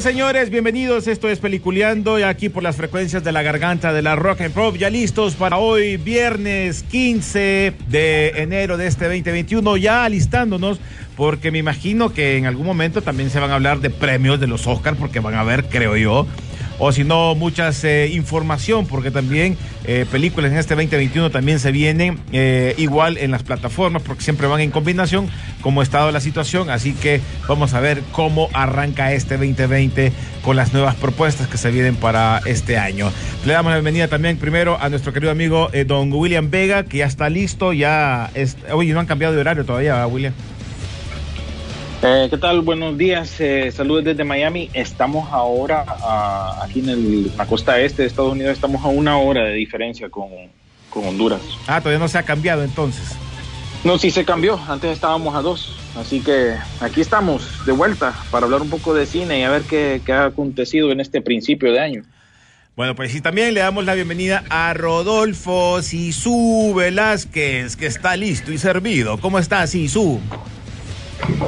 Señores. Bienvenidos. Esto es Peliculeando y aquí por las frecuencias de la garganta de la Rock and Pop. Ya listos para hoy, viernes 15 de enero de este 2021. Ya alistándonos porque me imagino que en algún momento también se van a hablar de premios de los Oscars porque van a haber, creo yo, o si no, muchas eh, información, porque también eh, películas en este 2021 también se vienen eh, igual en las plataformas, porque siempre van en combinación, como ha estado la situación. Así que vamos a ver cómo arranca este 2020 con las nuevas propuestas que se vienen para este año. Le damos la bienvenida también primero a nuestro querido amigo don William Vega, que ya está listo, ya. Es... Oye, no han cambiado de horario todavía, ¿verdad, William. Eh, ¿Qué tal? Buenos días. Eh, saludos desde Miami. Estamos ahora ah, aquí en el- la costa este de Estados Unidos. Estamos a una hora de diferencia con, con Honduras. Ah, todavía no se ha cambiado entonces. No, sí se cambió. Antes estábamos a dos. Así que aquí estamos de vuelta para hablar un poco de cine y a ver qué, qué ha acontecido en este principio de año. Bueno, pues sí, también le damos la bienvenida a Rodolfo Sisu Velázquez, que está listo y servido. ¿Cómo está, Sisu?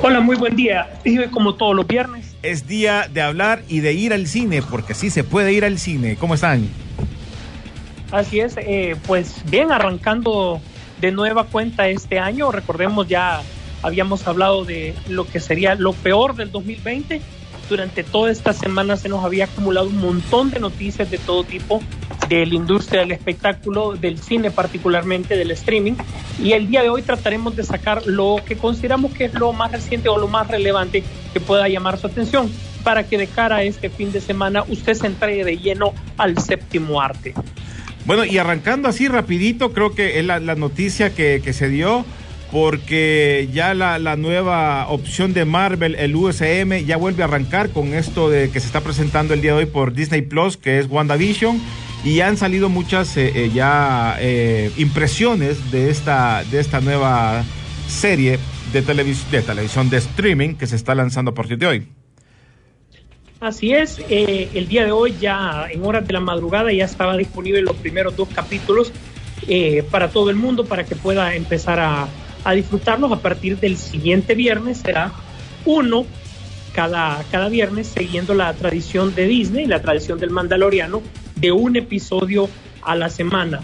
Hola, muy buen día. Hoy, como todos los viernes, Es día de hablar y de ir al cine, porque sí se puede ir al cine. ¿Cómo están? así es, eh, pues bien, arrancando de nueva cuenta este año, recordemos ya habíamos hablado de lo que sería lo peor del 2020. Durante toda esta semana se nos había acumulado un montón de noticias de todo tipo de industria del espectáculo, del cine particularmente, del streaming. Y el día de hoy trataremos de sacar lo que consideramos que es lo más reciente o lo más relevante que pueda llamar su atención para que de cara a este fin de semana usted se entregue de lleno al séptimo arte. Bueno, y arrancando así rapidito, creo que es la, noticia que, que se dio, porque ya la, la nueva opción de Marvel, el USM, ya vuelve a arrancar con esto de que se está presentando el día de hoy por Disney Plus, que es WandaVision. Y han salido muchas eh, eh, ya eh, impresiones de esta, de esta nueva serie de, televis de televisión de streaming que se está lanzando a partir de hoy. Así es, eh, el día de hoy ya en horas de la madrugada ya estaba disponible los primeros dos capítulos eh, para todo el mundo para que pueda empezar a, a disfrutarlos a partir del siguiente viernes. Será uno cada, cada viernes siguiendo la tradición de Disney, la tradición del Mandaloriano, de un episodio a la semana.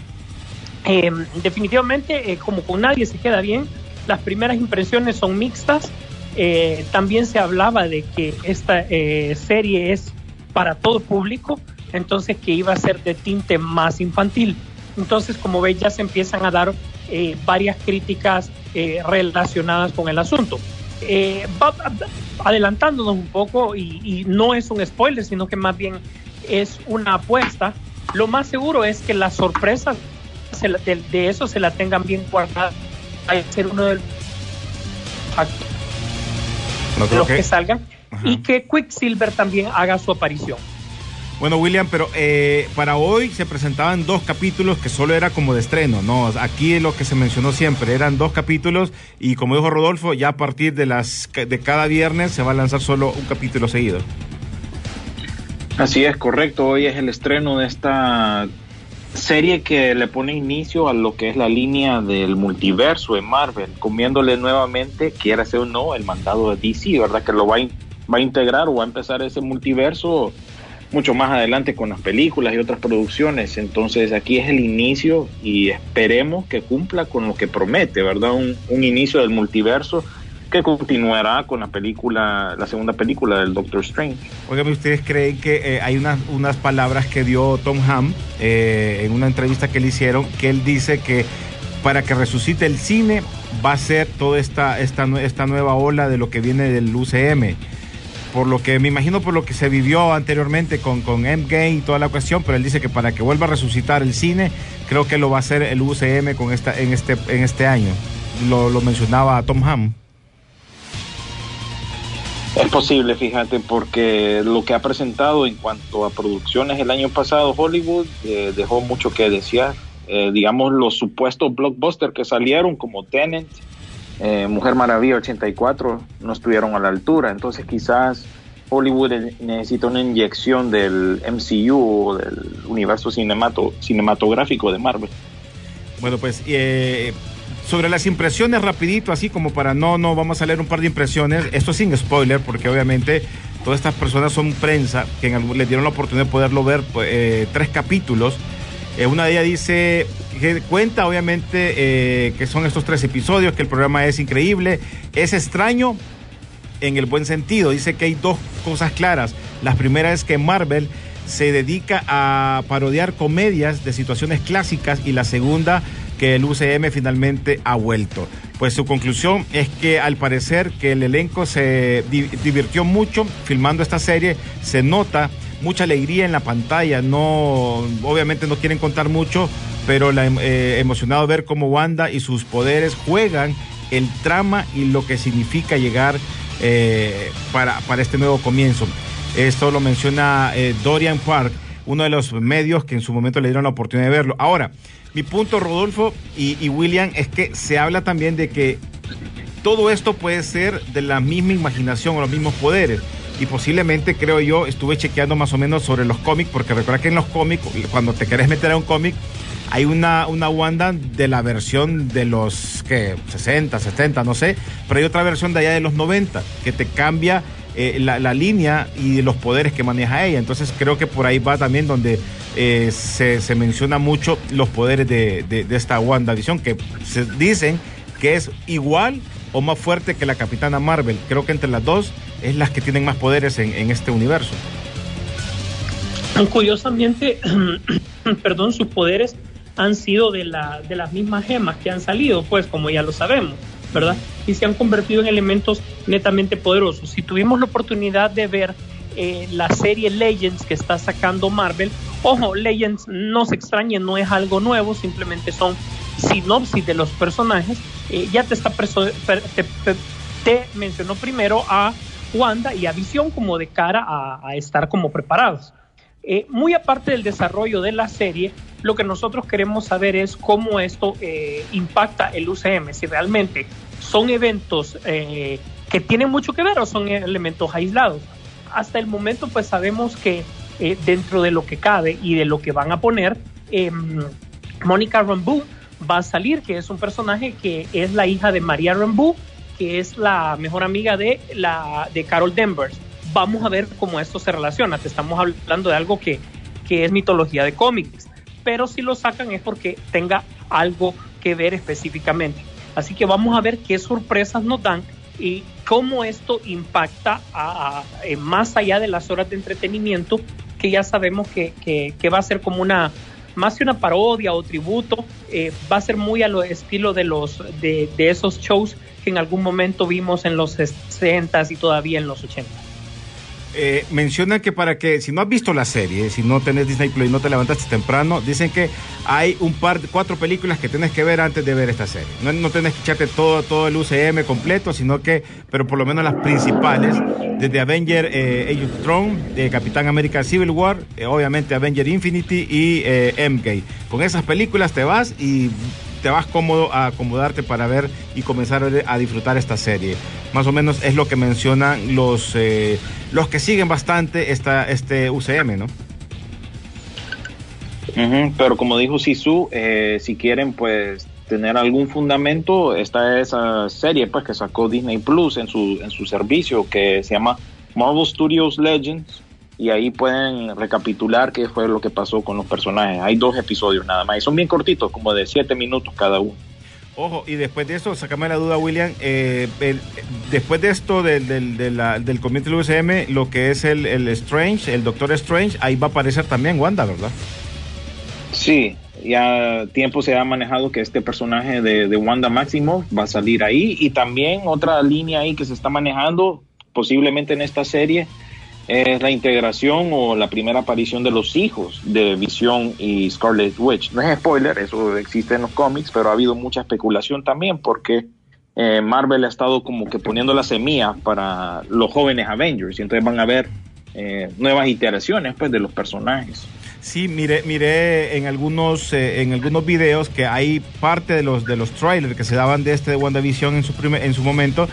Eh, definitivamente, eh, como con nadie se queda bien, las primeras impresiones son mixtas. Eh, también se hablaba de que esta eh, serie es para todo público, entonces que iba a ser de tinte más infantil. Entonces, como veis, ya se empiezan a dar varias críticas relacionadas con el asunto. Adelantándonos un poco, y no es un spoiler, sino que más bien es una apuesta, lo más seguro es que las sorpresas se la- de, de eso se la tengan bien guardada. Hay que ser uno de No los que- que salgan Ajá. y que Quicksilver también haga su aparición. Bueno, William, pero eh, para hoy se presentaban dos capítulos que solo era como de estreno, ¿no? Aquí es lo que se mencionó siempre, eran dos capítulos y como dijo Rodolfo, ya a partir de, las, de cada viernes se va a lanzar solo un capítulo seguido. Así es, correcto. Hoy es el estreno de esta serie que le pone inicio a lo que es la línea del multiverso en Marvel, comiéndole nuevamente, quiera ser o no, el mandado de DC, ¿verdad? Que lo va a, integrar o va a empezar ese multiverso mucho más adelante con las películas y otras producciones. Entonces aquí es el inicio y esperemos que cumpla con lo que promete, ¿verdad? Un inicio del multiverso que continuará con la película, la segunda película del Doctor Strange. Oigan, ¿ustedes creen que eh, hay unas, unas palabras que dio Tom Ham eh, en una entrevista que le hicieron, que él dice que para que resucite el cine va a ser toda esta, esta, esta nueva ola de lo que viene del UCM? por lo que me imagino por lo que se vivió anteriormente con, con Endgame y toda la cuestión, pero él dice que para que vuelva a resucitar el cine, creo que lo va a hacer el UCM con esta, en, este, en este año. Lo, lo mencionaba Tom Ham. Es posible, fíjate, porque lo que ha presentado en cuanto a producciones el año pasado Hollywood eh, dejó mucho que desear. Eh, digamos, los supuestos blockbusters que salieron como Tenant, eh, Mujer Maravilla 84, no estuvieron a la altura. Entonces quizás Hollywood necesita una inyección del MCU o del universo cinemato, cinematográfico de Marvel. Bueno, pues eh, sobre las impresiones, rapidito, así como para no, no, vamos a leer un par de impresiones. Esto sin spoiler, porque obviamente todas estas personas son prensa, que en algún, le dieron la oportunidad de poderlo ver pues, eh, tres capítulos. Eh, una de ellas dice que cuenta obviamente eh, que son estos tres episodios, que el programa es increíble, es extraño en el buen sentido. Dice que hay dos cosas claras. La primera es que Marvel se dedica a parodiar comedias de situaciones clásicas y la segunda que el UCM finalmente ha vuelto. Pues su conclusión es que al parecer que el elenco se di divirtió mucho filmando esta serie, se nota mucha alegría en la pantalla, no obviamente no quieren contar mucho, pero la, eh, emocionado ver cómo Wanda y sus poderes juegan el trama y lo que significa llegar eh, para, para este nuevo comienzo. Esto lo menciona eh, Dorian Park, uno de los medios que en su momento le dieron la oportunidad de verlo. Ahora, mi punto, Rodolfo y, William, es que se habla también de que todo esto puede ser de la misma imaginación o los mismos poderes. Y posiblemente, creo yo, estuve chequeando más o menos sobre los cómics, porque recuerda que en los cómics, cuando te querés meter a un cómic, hay una, una Wanda de la versión de los que 60, 70, no sé, pero hay otra versión de allá de los 90 que te cambia eh, la, línea y los poderes que maneja ella. Entonces creo que por ahí va también donde eh, se, menciona mucho los poderes de, de, de esta WandaVision, que se dicen que es igual o más fuerte que la Capitana Marvel. Creo que entre las dos es las que tienen más poderes en, este universo. Curiosamente, perdón, sus poderes han sido de las mismas gemas que han salido, pues como ya lo sabemos. Y se han convertido en elementos netamente poderosos. Si tuvimos la oportunidad de ver eh, la serie Legends que está sacando Marvel, ojo, Legends no se extrañen, no es algo nuevo, simplemente son sinopsis de los personajes. Eh, ya te está te, te, mencionó primero a Wanda y a Visión como de cara a, a estar como preparados. Eh, muy aparte del desarrollo de la serie, lo que nosotros queremos saber es cómo esto eh, impacta el UCM, si realmente son eventos eh, que tienen mucho que ver o son elementos aislados. Hasta el momento pues sabemos que eh, dentro de lo que cabe y de lo que van a poner, Mónica Rambeau va a salir, que es un personaje que es la hija de María Rambeau, que es la mejor amiga de, la, de Carol Danvers. Vamos a ver cómo esto se relaciona. Te estamos hablando de algo que, que es mitología de cómics pero si lo sacan es porque tenga algo que ver específicamente. Así que vamos a ver qué sorpresas nos dan y cómo esto impacta a, más allá de las horas de entretenimiento, que ya sabemos que, que, va a ser como una, más que una parodia o tributo, eh, va a ser muy a lo estilo de, los, de, esos shows que en algún momento vimos en los 60 y todavía en los 80 eh, mencionan que para que, si no has visto la serie, si no tenés Disney Plus y no te levantaste temprano, dicen que hay un par, cuatro películas que tienes que ver antes de ver esta serie. No, no tenés que echarte todo, todo el UCM completo, sino que, pero por lo menos las principales, desde Avenger eh, Age of Throne, eh, Capitán América Civil War, eh, obviamente Avenger Infinity y eh, Endgame. Con esas películas te vas y te vas cómodo a acomodarte para ver y comenzar a disfrutar esta serie. Más o menos es lo que mencionan los, eh, los que siguen bastante esta, este UCM, ¿no? Pero como dijo Sisu, eh, si quieren pues tener algún fundamento, está esa serie pues que sacó Disney Plus en su, en su servicio que se llama Marvel Studios Legends, y ahí pueden recapitular qué fue lo que pasó con los personajes. Hay dos episodios nada más y son bien cortitos, como de siete minutos cada uno. Ojo, y después de eso, sacame la duda, William, eh, el- después de esto del, del, de la- del cómic del UCM, lo que es el, el Strange, el Doctor Strange, ahí va a aparecer también Wanda, ¿verdad? Sí, ya tiempo se ha manejado que este personaje de, de Wanda Maximoff va a salir ahí y también otra línea ahí que se está manejando posiblemente en esta serie es la integración o la primera aparición de los hijos de Visión y Scarlet Witch. No es spoiler, eso existe en los cómics, pero ha habido mucha especulación también porque eh, Marvel ha estado como que poniendo la semilla para los jóvenes Avengers y entonces van a ver eh, nuevas iteraciones pues de los personajes. Sí, miré, miré en algunos eh, en algunos videos que hay parte de los de los trailers que se daban de este de WandaVision en su primer, en su momento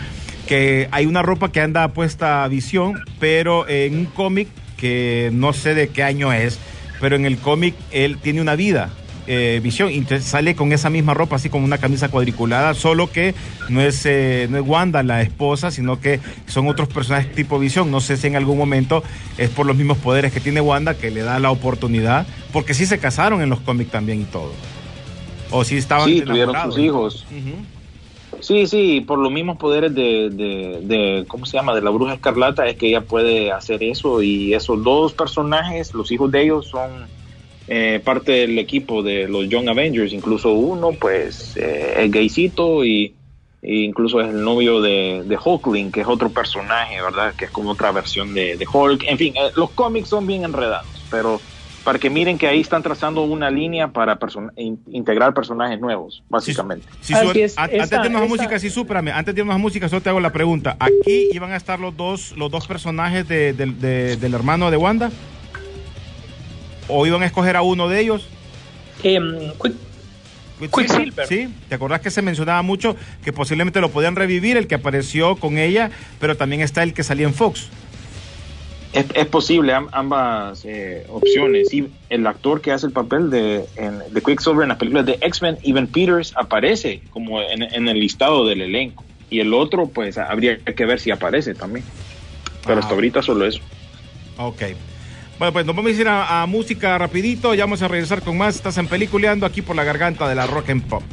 que hay una ropa que anda puesta a Visión, pero en un cómic que no sé de qué año es, pero en el cómic él tiene una vida. eh, Visión, y entonces sale con esa misma ropa, así como una camisa cuadriculada, solo que no es, eh, no es Wanda la esposa, sino que son otros personajes tipo Visión. No sé si en algún momento es por los mismos poderes que tiene Wanda que le da la oportunidad, porque sí se casaron en los cómics también y todo. O sí estaban Sí, tuvieron sus hijos. Sí, sí, por los mismos poderes de, de, de, ¿cómo se llama? De la bruja escarlata es que ella puede hacer eso y esos dos personajes, los hijos de ellos son eh, parte del equipo de los Young Avengers, incluso uno pues eh, es gaycito y, e incluso es el novio de, de Hulkling, que es otro personaje, ¿verdad? Que es como otra versión de, Hulk. En fin, eh, los cómics son bien enredados, pero para que miren que ahí están trazando una línea para person- in- integrar personajes nuevos, básicamente. Sí, Así su- es, an- esa- antes de irnos a música, sí, súprame, antes de irnos a música, solo te hago la pregunta. ¿Aquí iban a estar los dos, los dos personajes de- de- de- del hermano de Wanda? ¿O iban a escoger a uno de ellos? Em, Quick- Quicksilver. Sí, ¿te acordás que se mencionaba mucho que posiblemente lo podían revivir, el que apareció con ella, pero también está el que salía en Fox? Es, es posible am- ambas eh, opciones. Y el actor que hace el papel de, en- de Quicksilver en las películas de X-Men, Evan Peters, aparece como en, en el listado del elenco. Y el otro, pues habría que ver si aparece también. Pero Ah. hasta ahorita solo eso. Ok. Bueno, pues nos vamos a ir a, a música rapidito, ya vamos a regresar con más. Estás en Peliculeando aquí por la garganta de la Rock and Pop.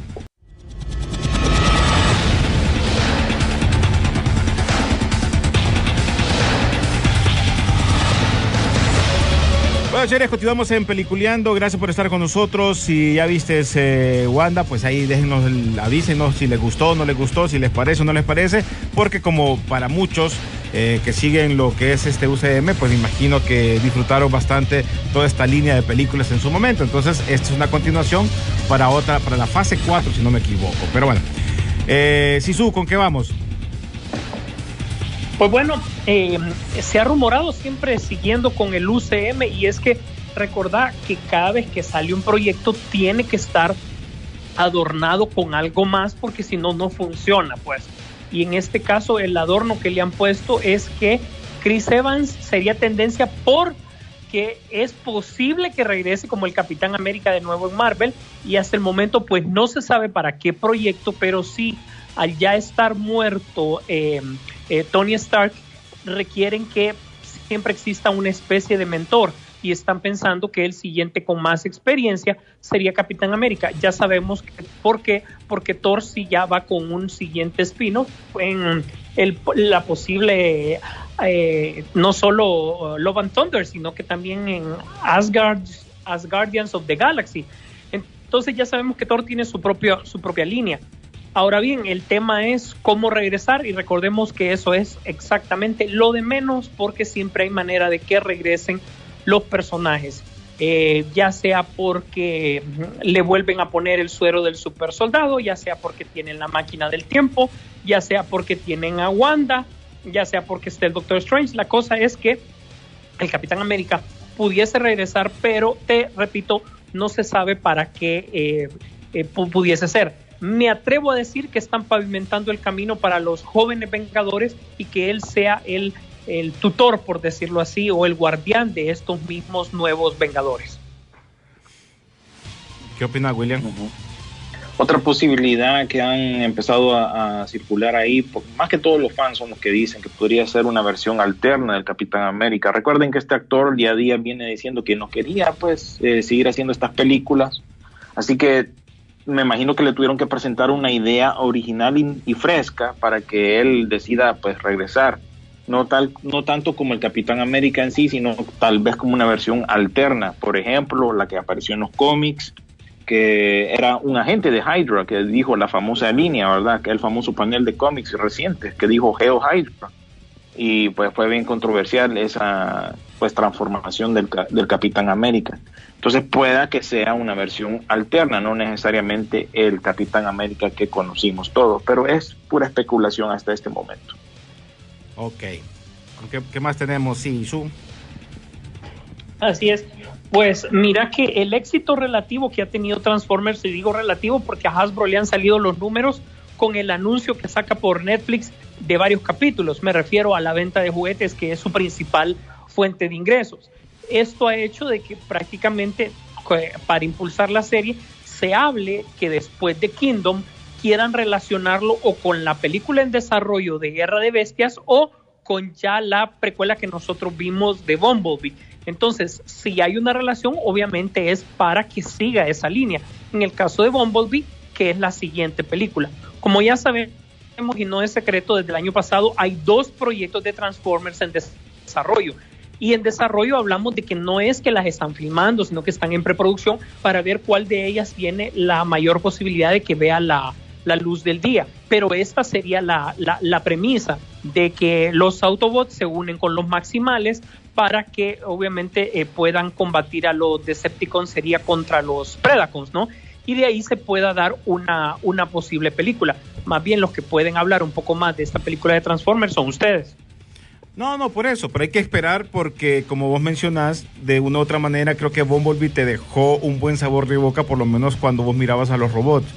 Señores, continuamos en Peliculeando. Gracias por estar con nosotros. Si ya viste eh, Wanda, pues ahí déjenos, avísenos si les gustó, no les gustó, si les parece o no les parece. Porque como para muchos eh, que siguen lo que es este UCM, pues me imagino que disfrutaron bastante toda esta línea de películas en su momento. Entonces, esta es una continuación para otra, para la fase 4, si no me equivoco. Pero bueno, eh, Sisu, ¿con qué vamos? Pues bueno, eh, se ha rumorado siempre siguiendo con el UCM y es que recordar que cada vez que sale un proyecto tiene que estar adornado con algo más porque si no, no funciona, pues. Y en este caso el adorno que le han puesto es que Chris Evans sería tendencia porque es posible que regrese como el Capitán América de nuevo en Marvel y hasta el momento pues no se sabe para qué proyecto, pero sí al ya estar muerto eh, eh, Tony Stark requieren que siempre exista una especie de mentor y están pensando que el siguiente con más experiencia sería Capitán América. Ya sabemos por qué, porque Thor sí ya va con un siguiente espino en el, la posible, eh, no solo uh, Love and Thunder, sino que también en Asgard, Asgardians of the Galaxy. Entonces ya sabemos que Thor tiene su, propio, su propia línea. Ahora bien, el tema es cómo regresar y recordemos que eso es exactamente lo de menos porque siempre hay manera de que regresen los personajes, eh, ya sea porque le vuelven a poner el suero del super soldado, ya sea porque tienen la máquina del tiempo, ya sea porque tienen a Wanda, ya sea porque está el Doctor Strange. La cosa es que el Capitán América pudiese regresar, pero te repito, no se sabe para qué eh, eh, pudiese ser me atrevo a decir que están pavimentando el camino para los jóvenes vengadores y que él sea el, el, tutor, por decirlo así, o el guardián de estos mismos nuevos vengadores. ¿Qué opina William? Uh -huh. Otra posibilidad que han empezado a, circular ahí, más que todos los fans son los que dicen que podría ser una versión alterna del Capitán América. Recuerden que este actor día a día viene diciendo que no quería pues eh, seguir haciendo estas películas, así que me imagino que le tuvieron que presentar una idea original y, fresca para que él decida pues regresar. No, tal, no tanto como el Capitán América en sí, sino tal vez como una versión alterna. Por ejemplo, la que apareció en los cómics, que era un agente de Hydra que dijo la famosa línea, ¿verdad? Que el famoso panel de cómics recientes que dijo Geo Hydra. Y pues fue bien controversial esa pues transformación del, del Capitán América. Entonces pueda que sea una versión alterna, no necesariamente el Capitán América que conocimos todos, pero es pura especulación hasta este momento. Ok. ¿Qué, qué más tenemos? Sí, Su. Así es. Pues mira que el éxito relativo que ha tenido Transformers, y digo relativo porque a Hasbro le han salido los números con el anuncio que saca por Netflix de varios capítulos. Me refiero a la venta de juguetes, que es su principal fuente de ingresos. Esto ha hecho de que prácticamente para impulsar la serie se hable que después de Kingdom quieran relacionarlo o con la película en desarrollo de Guerra de Bestias o con ya la precuela que nosotros vimos de Bumblebee. Entonces, si hay una relación, obviamente es para que siga esa línea. En el caso de Bumblebee, que es la siguiente película. Como ya sabemos y no es secreto, desde el año pasado hay dos proyectos de Transformers en desarrollo. Y en desarrollo hablamos de que no es que las están filmando, sino que están en preproducción para ver cuál de ellas tiene la mayor posibilidad de que vea la, la luz del día. Pero esta sería la, la, premisa de que los Autobots se unen con los Maximales para que obviamente eh, puedan combatir a los Decepticons, sería contra los Predacons, ¿no? Y de ahí se pueda dar una, una posible película. Más bien los que pueden hablar un poco más de esta película de Transformers son ustedes. No, no, por eso, pero hay que esperar porque, como vos mencionás, de una u otra manera, creo que Bumblebee te dejó un buen sabor de boca, por lo menos cuando vos mirabas a los robots.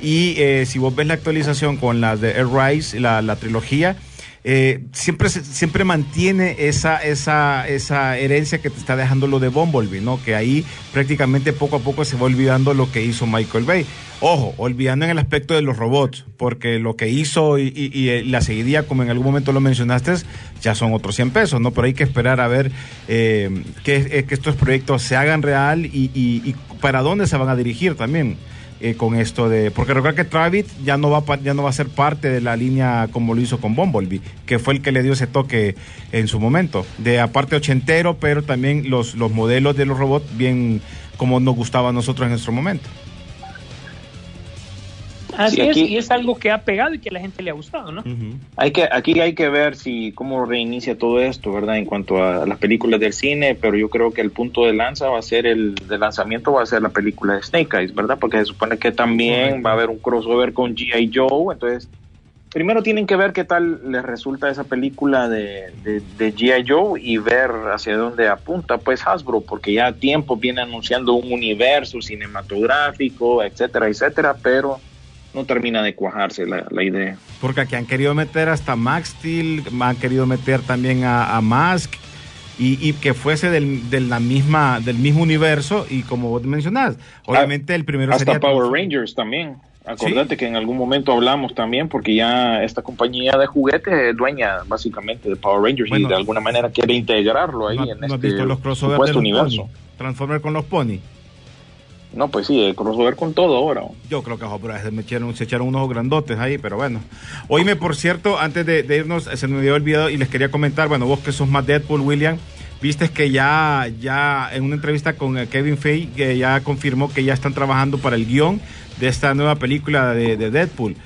Y eh, si vos ves la actualización con las de Air Rise, la, la trilogía, eh, siempre, siempre mantiene esa, esa, esa herencia que te está dejando lo de Bumblebee, ¿no? Que ahí prácticamente poco a poco se va olvidando lo que hizo Michael Bay. Ojo, olvidando en el aspecto de los robots, porque lo que hizo y, y, la seguidilla, como en algún momento lo mencionaste, ya son otros 100 pesos, ¿no? Pero hay que esperar a ver eh, que, eh, que, estos proyectos se hagan real y, y para dónde se van a dirigir también. Eh, con esto de. Porque recuerda que Travis ya no, va, ya no va a ser parte de la línea como lo hizo con Bumblebee, que fue el que le dio ese toque en su momento. De aparte ochentero, pero también los, los modelos de los robots bien como nos gustaba a nosotros en nuestro momento. Así es, y es algo que ha pegado y que a la gente le ha gustado, ¿no? hay que, aquí hay que ver si cómo reinicia todo esto, ¿verdad? En cuanto a las películas del cine, pero yo creo que el punto de lanza va a ser el de lanzamiento va a ser la película de Snake Eyes, ¿verdad? Porque se supone que también va a haber un crossover con G.I. Joe, entonces primero tienen que ver qué tal les resulta esa película de, de, de G.I. Joe y ver hacia dónde apunta pues Hasbro, porque ya a tiempo viene anunciando un universo cinematográfico, etcétera, etcétera, pero no termina de cuajarse la, idea. Porque aquí han querido meter hasta Max Steel, han querido meter también a, Mask y, que fuese del, de la misma, del mismo universo y como vos mencionás, obviamente el primero hasta Power Rangers también. Acordate que en algún momento hablamos también porque ya esta compañía de juguetes es dueña básicamente de Power Rangers y de alguna manera quiere integrarlo ahí en este supuesto universo. Transformer con los pony. No, pues sí, el crossover con todo ahora. Yo creo que se, echaron, se echaron unos grandotes ahí, pero bueno. Oíme, por cierto, antes de, irnos, se me había olvidado y les quería comentar, bueno, vos que sos más Deadpool, William, viste que ya, ya en una entrevista con eh, Kevin Feige, ya confirmó que ya están trabajando para el guion de esta nueva película de, Deadpool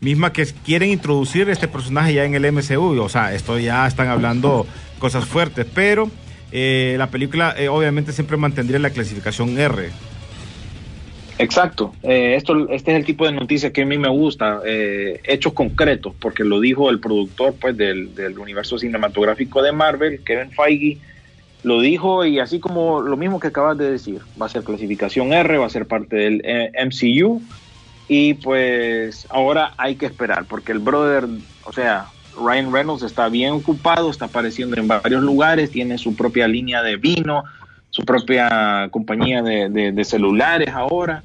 misma que quieren introducir este personaje ya en el MCU. O sea, esto ya están hablando cosas fuertes, pero eh, la película eh, obviamente siempre mantendría la clasificación R. Exacto. Eh, esto, este es el tipo de noticia que a mí me gusta, eh, hechos concretos, porque lo dijo el productor pues, del, universo cinematográfico de Marvel, Kevin Feige, lo dijo y así como lo mismo que acabas de decir, va a ser clasificación R, va a ser parte del eh, MCU y pues ahora hay que esperar, porque el brother, o sea, Ryan Reynolds está bien ocupado, está apareciendo en varios lugares, tiene su propia línea de vino, su propia compañía de, celulares ahora.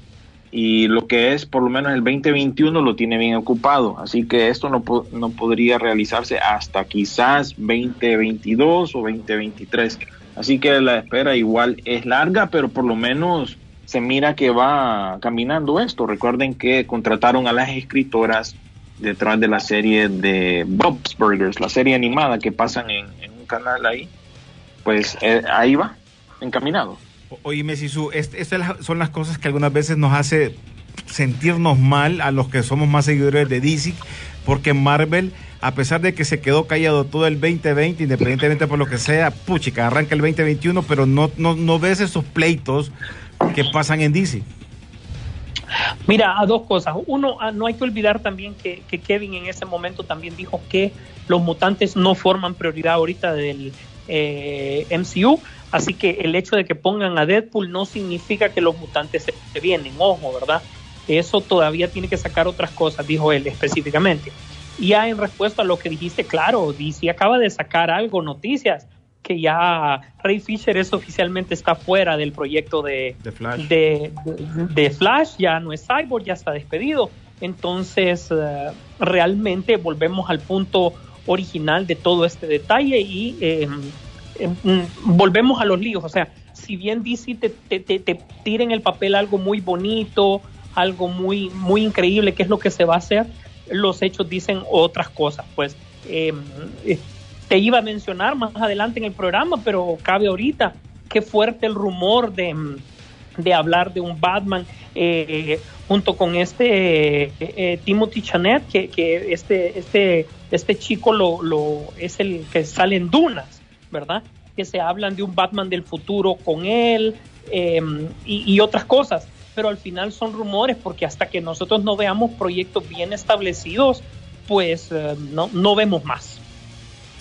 y lo que es por lo menos el 2021 lo tiene bien ocupado, así que esto no, no podría realizarse hasta quizás 2022 o 2023. Así que la espera igual es larga, pero por lo menos se mira que va caminando esto. Recuerden que contrataron a las escritoras detrás de la serie de Bob's Burgers, la serie animada que pasan en, un canal ahí. Pues eh, ahí va, encaminado. Oye, Messi, estas son las cosas que algunas veces nos hace sentirnos mal a los que somos más seguidores de DC, porque Marvel, a pesar de que se quedó callado todo el 2020, independientemente por lo que sea, puchica, arranca el 2021, pero no, no, no ves esos pleitos que pasan en DC. Mira, a dos cosas. Uno, ah, no hay que olvidar también que, Kevin en ese momento también dijo que los mutantes no forman prioridad ahorita del eh, MCU. Así que el hecho de que pongan a Deadpool no significa que los mutantes se, vienen, ojo, ¿verdad? Eso todavía tiene que sacar otras cosas, dijo él específicamente. Y ya en respuesta a lo que dijiste, claro, DC acaba de sacar algo, noticias, que ya Ray Fisher es oficialmente está fuera del proyecto de, Flash. De, Flash, ya no es Cyborg, ya está despedido. Entonces, eh, realmente volvemos al punto original de todo este detalle y em, em, mm, volvemos a los líos. O sea, si bien DC te, te, te, tira en el papel algo muy bonito, algo muy, muy increíble, que es lo que se va a hacer, los hechos dicen otras cosas. Pues eh, te iba a mencionar más adelante en el programa, pero cabe ahorita. Qué fuerte el rumor de, de hablar de un Batman eh, junto con este eh, eh, Timothy Chanet, que, que, este, este, este chico lo, lo, es el que sale en Dunas, ¿verdad? Que se hablan de un Batman del futuro con él em, y, otras cosas pero al final son rumores porque hasta que nosotros no veamos proyectos bien establecidos, pues no, no vemos más.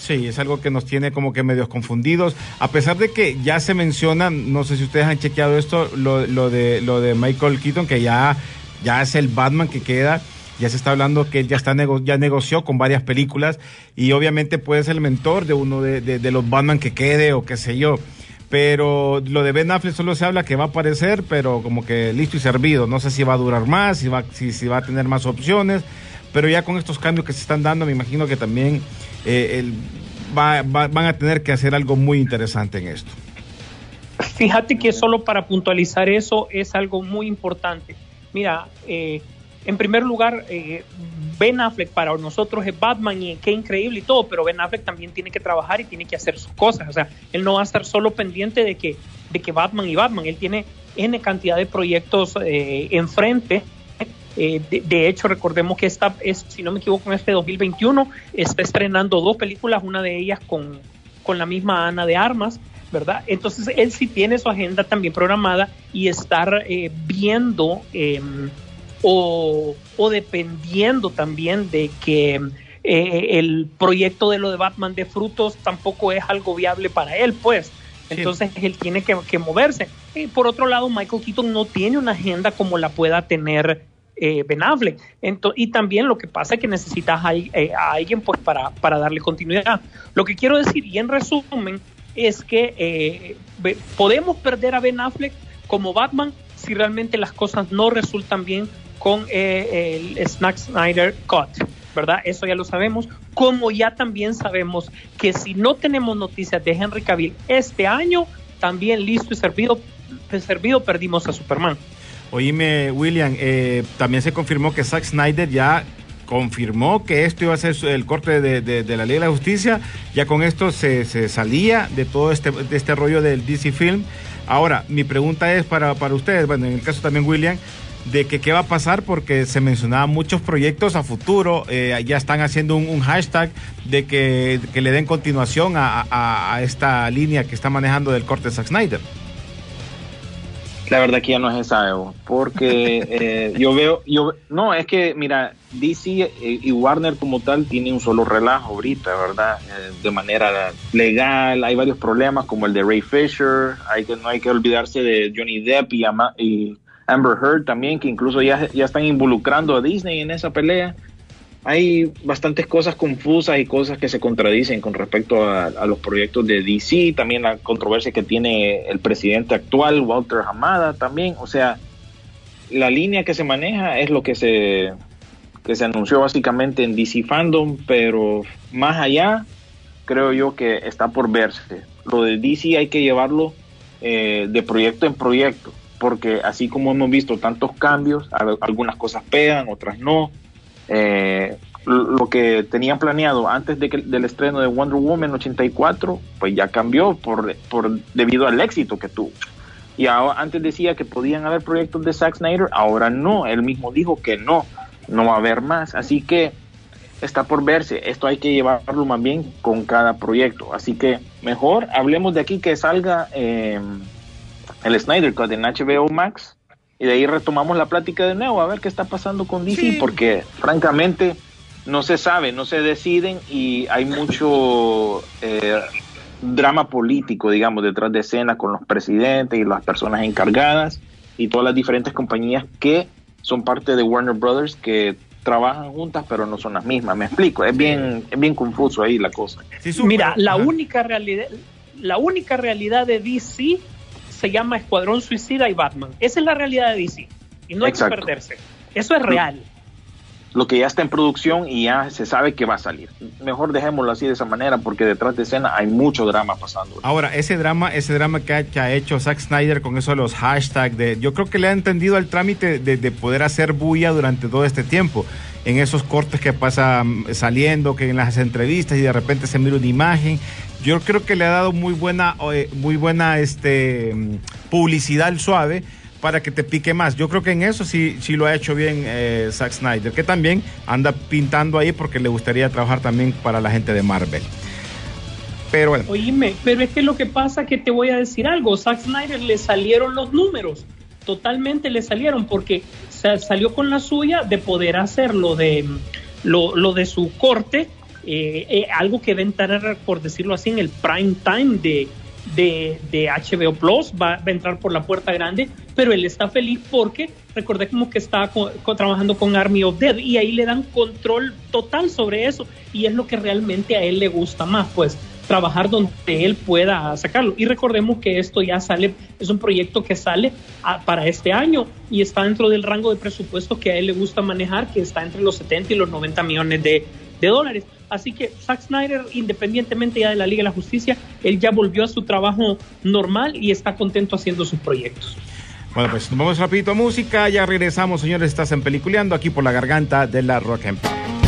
Sí, es algo que nos tiene como que medios confundidos. A pesar de que ya se menciona, no sé si ustedes han chequeado esto, lo, de, lo de Michael Keaton, que ya, ya es el Batman que queda. Ya se está hablando que él ya, está ya negoció con varias películas y obviamente puede ser el mentor de uno de, los Batman que quede o qué sé yo. Pero lo de Ben Affleck solo se habla que va a aparecer, pero como que listo y servido. No sé si va a durar más, si va, si, va a tener más opciones. Pero ya con estos cambios que se están dando, me imagino que también eh, van a tener que hacer algo muy interesante en esto. Fíjate que solo para puntualizar eso es algo muy importante. Mira, eh, en primer lugar, eh, Ben Affleck para nosotros es Batman y qué increíble y todo, pero Ben Affleck también tiene que trabajar y tiene que hacer sus cosas. O sea, él no va a estar solo pendiente de que, de que Batman y Batman, él tiene N cantidad de proyectos enfrente eh, de, hecho, recordemos que esta es, si no me equivoco, en este 2021 está estrenando dos películas, una de ellas con, con la misma Ana de Armas, ¿verdad? Entonces él sí tiene su agenda también programada y estar eh, viendo em, o, dependiendo también de que eh, el proyecto de lo de Batman de frutos tampoco es algo viable para él, pues. Entonces él tiene que, que moverse. por otro lado, Michael Keaton no tiene una agenda como la pueda tener eh, y también lo que pasa es que necesitas eh, a, alguien pues, para, para, darle continuidad. Lo que quiero decir, y en resumen, es que eh, podemos perder a Ben Affleck como Batman si realmente las cosas no resultan bien con eh, el Snack Snyder Cut. ¿verdad? Eso ya lo sabemos, como ya también sabemos que si no tenemos noticias de Henry Cavill este año, también listo y servido, perdimos a Superman. Oíme, William, eh, también se confirmó que Zack Snyder ya confirmó que esto iba a ser el corte de, la ley de la justicia. Ya con esto se, salía de todo este, de este rollo del DC Film. Ahora, mi pregunta es para, para ustedes, bueno, en el caso también William, de que qué va a pasar porque se mencionaban muchos proyectos a futuro, eh, ya están haciendo un, hashtag de que, le den continuación a, a, esta línea que está manejando del corte Zack Snyder. La verdad que ya no es esa, Evo, porque eh, yo veo, yo no, es que, mira, DC eh, y Warner como tal tienen un solo relajo ahorita, ¿verdad? Eh, de manera legal, hay varios problemas como el de Ray Fisher, hay que, no hay que olvidarse de Johnny Depp y, y Amber Heard también, que incluso ya, ya están involucrando a Disney en esa pelea hay bastantes cosas confusas y cosas que se contradicen con respecto a, los proyectos de DC, también la controversia que tiene el presidente actual, Walter Hamada, también, o sea, la línea que se maneja es lo que se, que se anunció básicamente en DC Fandom, pero más allá, creo yo que está por verse. Lo de DC hay que llevarlo eh, de proyecto en proyecto, porque así como hemos visto tantos cambios, algunas cosas pegan, otras no. Eh, lo que tenían planeado antes del estreno de Wonder Woman 84, pues ya cambió por, debido al éxito que tuvo. Y antes decía que podían haber proyectos de Zack Snyder, ahora no, él mismo dijo que no, no va a haber más. Así que está por verse, esto hay que llevarlo más bien con cada proyecto. Así que mejor hablemos de aquí que salga em, el Snyder Cut en HBO Max y de ahí retomamos la plática de nuevo a ver qué está pasando con DC, porque francamente no se sabe, no se deciden y hay mucho eh, drama político, digamos, detrás de escena con los presidentes y las personas encargadas y todas las diferentes compañías que son parte de Warner Brothers que trabajan juntas pero no son las mismas. Me explico, es bien, es bien confuso ahí la cosa. Mira, la única realidad, la única realidad de DC se llama Escuadrón Suicida y Batman. Esa es la realidad de DC y no hay que perderse. Eso es real lo que ya está en producción y ya se sabe que va a salir. Mejor dejémoslo así de esa manera porque detrás de escena hay mucho drama pasando. Ahora, ese drama, ese drama que ha, hecho Zack Snyder con eso de los hashtags, de, yo creo que le ha entendido el trámite de, poder hacer bulla durante todo este tiempo. En esos cortes que pasa mm, saliendo, que en las entrevistas y de repente se mira una imagen. Yo creo que le ha dado muy buena, eh, muy buena este, publicidad al suave para que te pique más. Yo creo que en eso sí, sí lo ha hecho bien eh, Zack Snyder, que también anda pintando ahí porque le gustaría trabajar también para la gente de Marvel. Pero bueno. Oíme, pero es que lo que pasa que te voy a decir algo, Zack Snyder le salieron los números, totalmente le salieron porque salió con la suya de poder hacer lo de, lo, de su corte, eh, eh, algo que va a entrar, por decirlo así, en el prime time de, de, de HBO Plus, va, a entrar por la puerta grande, pero él está feliz porque recordemos que está trabajando con Army of Dead y ahí le dan control total sobre eso y es lo que realmente a él le gusta más, pues trabajar donde él pueda sacarlo. Y recordemos que esto ya sale, es un proyecto que sale para este año y está dentro del rango de presupuesto que a él le gusta manejar, que está entre los 70 y los 90 millones de, de dólares. Así que Zack Snyder, independientemente ya de la Liga de la Justicia, él ya volvió a su trabajo normal y está contento haciendo sus proyectos. Bueno, pues nos vamos rapidito a música, ya regresamos, señores, estás en Peliculeando aquí por la garganta de la Rock and Pop.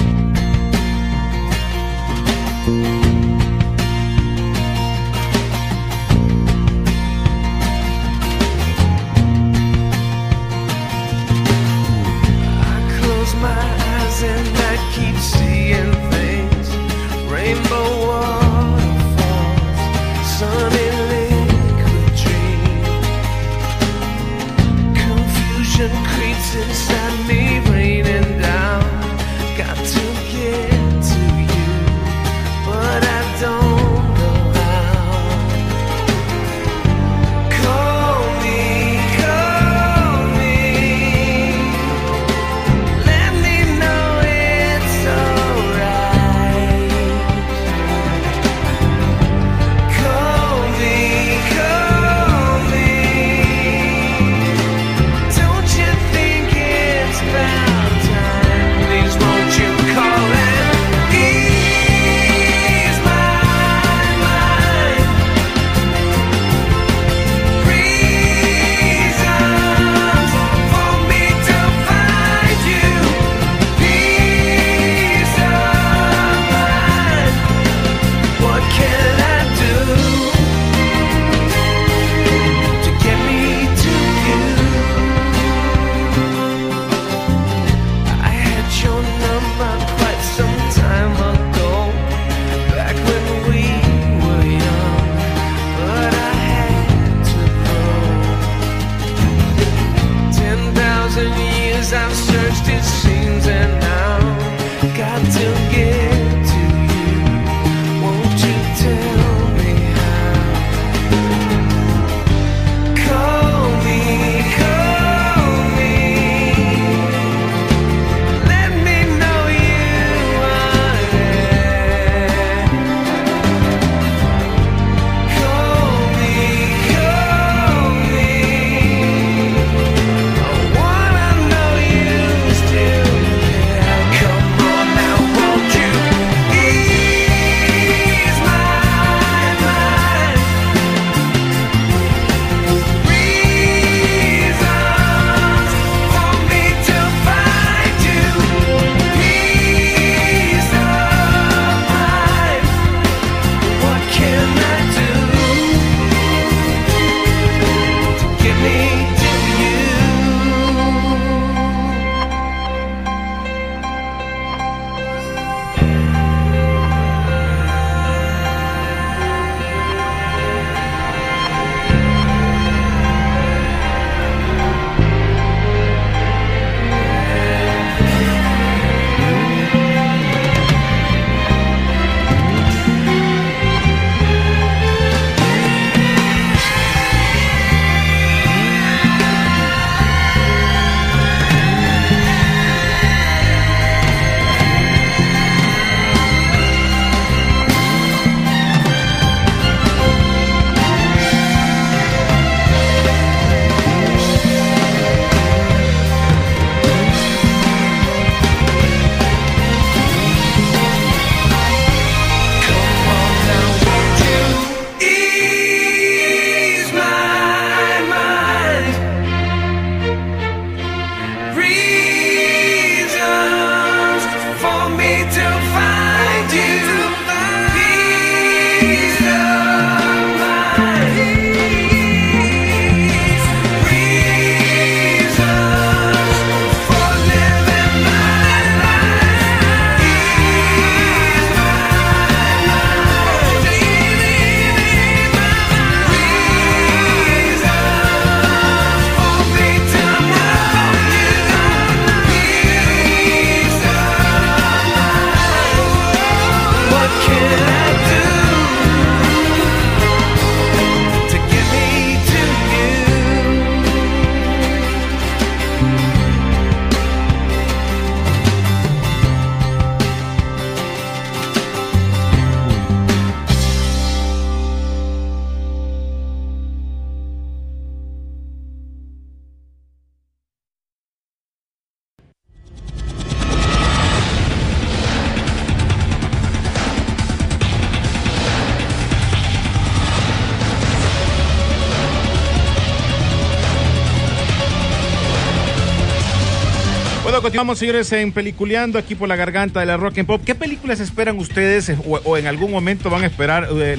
Continuamos, señores, en Peliculeando aquí por la garganta de la Rock and Pop. ¿Qué películas esperan ustedes eh, o, en algún momento van a esperar eh,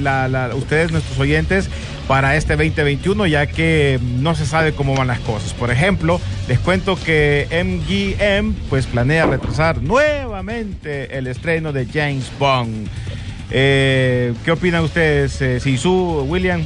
ustedes, nuestros oyentes, para este 2021, ya que no se sabe cómo van las cosas? Por ejemplo, les cuento que MGM pues planea retrasar nuevamente el estreno de James Bond. Eh, ¿Qué opinan ustedes, eh, Sisu, William?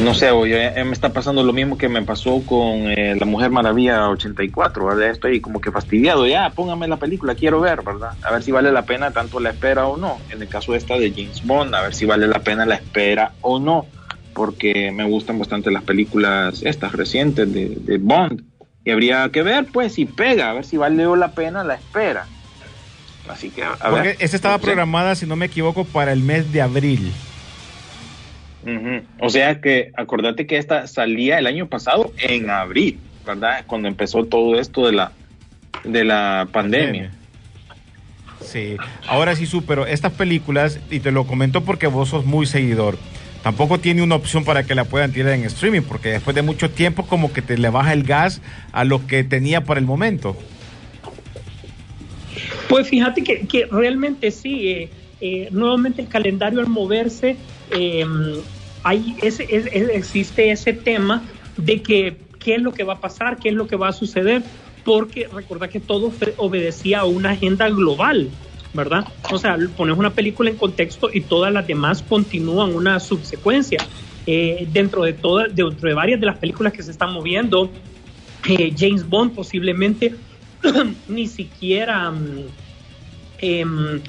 No sé, ya me está pasando lo mismo que me pasó con eh, La Mujer Maravilla 84, ¿verdad? Estoy como que fastidiado, ya, póngame la película, quiero ver, ¿verdad? A ver si vale la pena tanto la espera o no. En el caso esta de James Bond, a ver si vale la pena la espera o no, porque me gustan bastante las películas estas recientes de, Bond. Y habría que ver, pues, si pega, a ver si vale la pena la espera. Así que, a ver. Esa estaba programada, si no me equivoco, para el mes de abril. O sea que acordate que esta salía el año pasado en abril, ¿verdad? Cuando empezó todo esto de la, de la pandemia. Sí, ahora sí, pero estas películas, y te lo comento porque vos sos muy seguidor, tampoco tiene una opción para que la puedan tirar en streaming, porque después de mucho tiempo como que te le baja el gas a lo que tenía por el momento. Pues fíjate que, que realmente sí, eh, eh, nuevamente el calendario al moverse eh, hay ese, existe ese tema de que qué es lo que va a pasar, qué es lo que va a suceder, porque recuerda que todo obedecía a una agenda global, ¿verdad? O sea, pones una película en contexto y todas las demás continúan una subsecuencia. Eh, dentro de todas, dentro de varias de las películas que se están moviendo, eh, James Bond posiblemente ni siquiera, mm, em,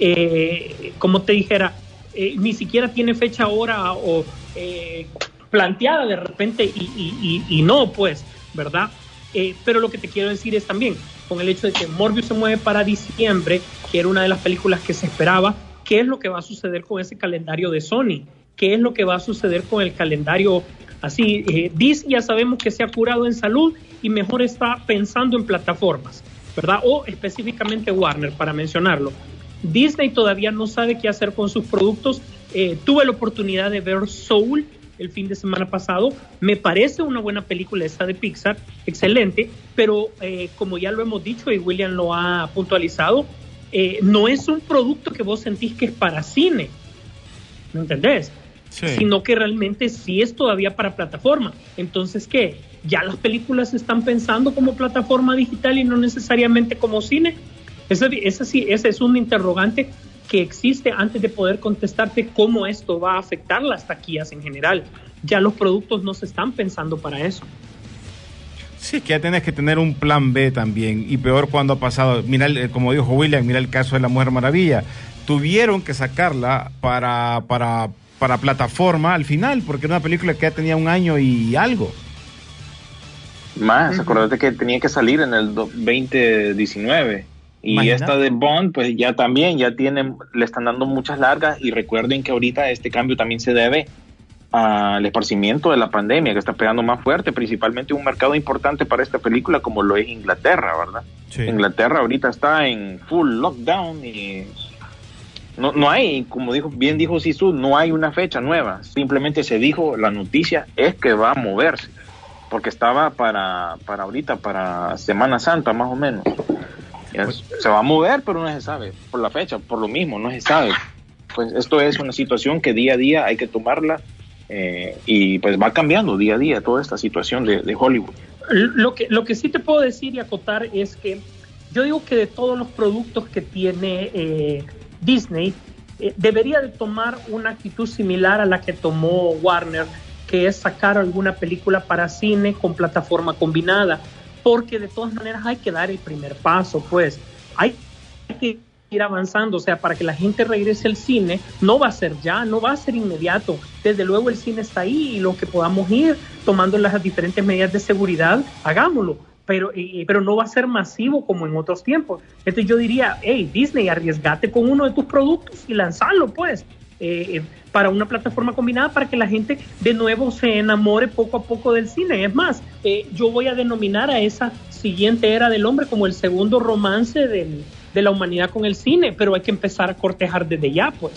eh, como te dijera, eh, ni siquiera tiene fecha ahora o eh, planteada de repente y, no, pues, ¿verdad? Eh, pero lo que te quiero decir es también, con el hecho de que Morbius se mueve para diciembre, que era una de las películas que se esperaba, ¿qué es lo que va a suceder con ese calendario de Sony? ¿Qué es lo que va a suceder con el calendario así? Disney ya sabemos que se ha curado en salud y mejor está pensando en plataformas, ¿verdad? O específicamente Warner, para mencionarlo. Disney todavía no sabe qué hacer con sus productos. Eh, tuve la oportunidad de ver Soul el fin de semana pasado. Me parece una buena película esta de Pixar, excelente, pero eh, como ya lo hemos dicho y William lo ha puntualizado, eh, no es un producto que vos sentís que es para cine. ¿Me entendés? Sino que realmente sí es todavía para plataforma. Entonces, ¿qué? ¿Ya las películas se están pensando como plataforma digital y no necesariamente como cine? Ese, sí, ese es un interrogante que existe antes de poder contestarte cómo esto va a afectar las taquillas en general. Ya los productos no se están pensando para eso. Sí, que ya tienes que tener un plan B también. Y peor cuando ha pasado, mira, como dijo William, mira el caso de la Mujer Maravilla. Tuvieron que sacarla para, para, para plataforma al final, porque era una película que ya tenía un año y algo. Más, acuérdate que tenía que salir en el 2019. Y esta de Bond, pues ya también, ya tienen, le están dando muchas largas y recuerden que ahorita este cambio también se debe al esparcimiento de la pandemia que está pegando más fuerte, principalmente un mercado importante para esta película como lo es Inglaterra, ¿verdad? Inglaterra ahorita está en full lockdown y no, no hay, como dijo, bien dijo Sisu, no hay una fecha nueva, simplemente se dijo, la noticia es que va a moverse, porque estaba para, para ahorita, para Semana Santa más o menos. Que es- se va a mover, pero no se sabe. Por la fecha, por lo mismo, no se sabe. Pues esto es una situación que día a día hay que tomarla eh, y pues va cambiando día a día toda esta situación de, de Hollywood. Lo que, lo que sí te puedo decir y acotar es que yo digo que de todos los productos que tiene eh, Disney, eh, debería de tomar una actitud similar a la que tomó Warner, que es sacar alguna película para cine con plataforma combinada, porque de todas maneras hay que dar el primer paso, pues hay que ir avanzando, o sea, para que la gente regrese al cine, no va a ser ya, no va a ser inmediato. Desde luego el cine está ahí y lo que podamos ir tomando las diferentes medidas de seguridad, hagámoslo. Pero, eh, pero no va a ser masivo como en otros tiempos. Entonces yo diría, hey, Disney, arriesgate con uno de tus productos y lanzarlo, pues, eh, eh, para una plataforma combinada para que la gente de nuevo se enamore poco a poco del cine. Es más, eh, yo voy a denominar a esa siguiente era del hombre como el segundo romance del, de la humanidad con el cine, pero hay que empezar a cortejar desde ya, pues.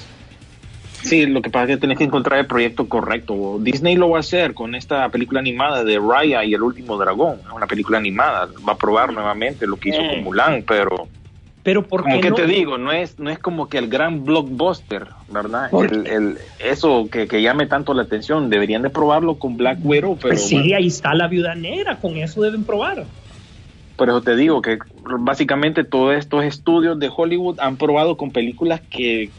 Sí, lo que pasa es que tenés que encontrar el proyecto correcto. Disney lo va a hacer con esta película animada de Raya y el último dragón. Una película animada. Va a probar nuevamente lo que hizo con Mulan, pero Pero ¿por como qué que no? te digo, no es, no es como que el gran blockbuster, ¿verdad? Eso que, que llame tanto la atención, deberían de probarlo con Black Widow, pero Pues sí, bueno, ahí está la viuda negra, con eso deben probar. por eso te digo que básicamente todos estos estudios de Hollywood han probado con películas que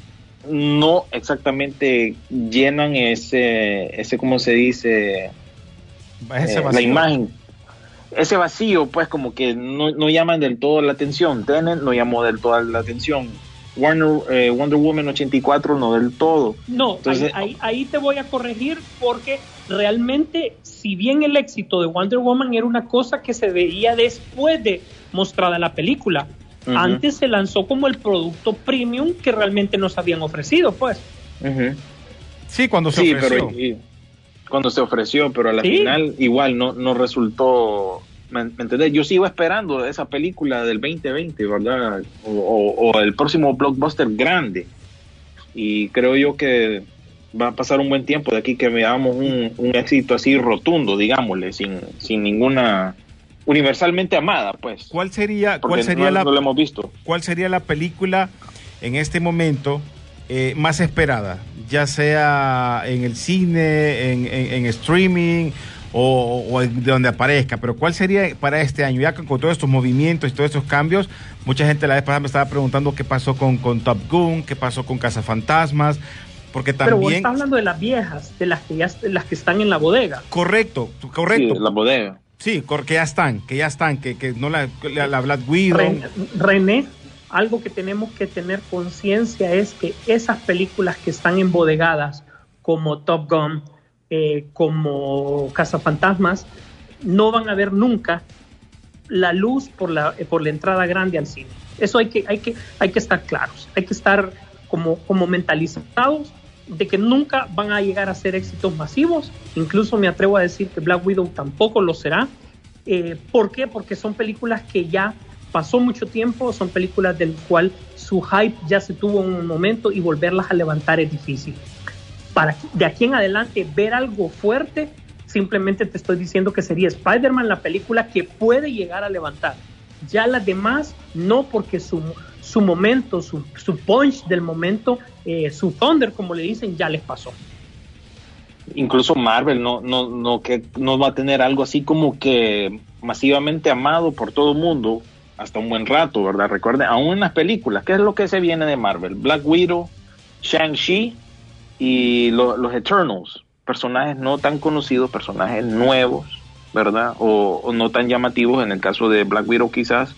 no exactamente llenan ese, ese ¿cómo se dice? Ese Eh, la imagen, ese vacío, pues como que no, no llaman del todo la atención. Tenet no llamó del todo la atención. Warner, eh, Wonder Woman 84 no del todo. No, Entonces- ahí, ahí, ahí te voy a corregir porque realmente, si bien el éxito de Wonder Woman era una cosa que se veía después de mostrada la película, antes se lanzó como el producto premium que realmente nos habían ofrecido, pues. Sí, cuando se Sí, ofreció. pero y- cuando se ofreció, pero a la Sí. final igual no, no resultó. ¿Me, entendés? Yo sigo esperando esa película del 2020, ¿verdad? O, o- o el próximo blockbuster grande. Y creo yo que va a pasar un buen tiempo de aquí que veamos un, un éxito así rotundo, digámosle, sin, sin ninguna. universalmente amada, pues. ¿Cuál sería, cuál sería no, la no lo hemos visto. cuál sería la película en este momento eh, más esperada, ya sea en el cine, en, en- en streaming o, o en- de donde aparezca, pero cuál sería para este año, ya con, con todos estos movimientos y todos estos cambios, mucha gente la vez pasada me estaba preguntando qué pasó con, con Top Gun, qué pasó con Cazafantasmas, porque Pero vos también... estás hablando de las viejas, de las que ya de las que están en la bodega. Correcto, correcto. Sí, la bodega. Sí, que ya están, que ya están, que, que no la, la, la Black Widow. Ren- René, algo que tenemos que tener conciencia es que esas películas que están embodegadas, como Top Gun, eh, como Cazafantasmas, no van a ver nunca la luz por la, eh, por la entrada grande al cine. Eso hay que, hay que, hay que estar claros, hay que estar como, como mentalizados de que nunca van a llegar a ser éxitos masivos. Incluso me atrevo a decir que Black Widow tampoco lo será. Eh, ¿Por qué? Porque son películas que ya pasó mucho tiempo, son películas del cual su hype ya se tuvo en un momento y volverlas a levantar es difícil. Para de aquí en adelante ver algo fuerte, simplemente te estoy diciendo que sería Spider-Man la película que puede llegar a levantar. Ya las demás no porque su, su momento, su, su punch del momento, eh, su thunder como le dicen, ya les pasó. incluso Marvel no, no, no, que no va a tener algo así como que masivamente amado por todo el mundo hasta un buen rato, ¿verdad? Recuerden, aún en las películas, ¿qué es lo que se viene de Marvel? Black Widow, Shang-Chi y lo- los Eternals, personajes no tan conocidos, personajes nuevos, ¿verdad? O, o no tan llamativos en el caso de Black Widow quizás.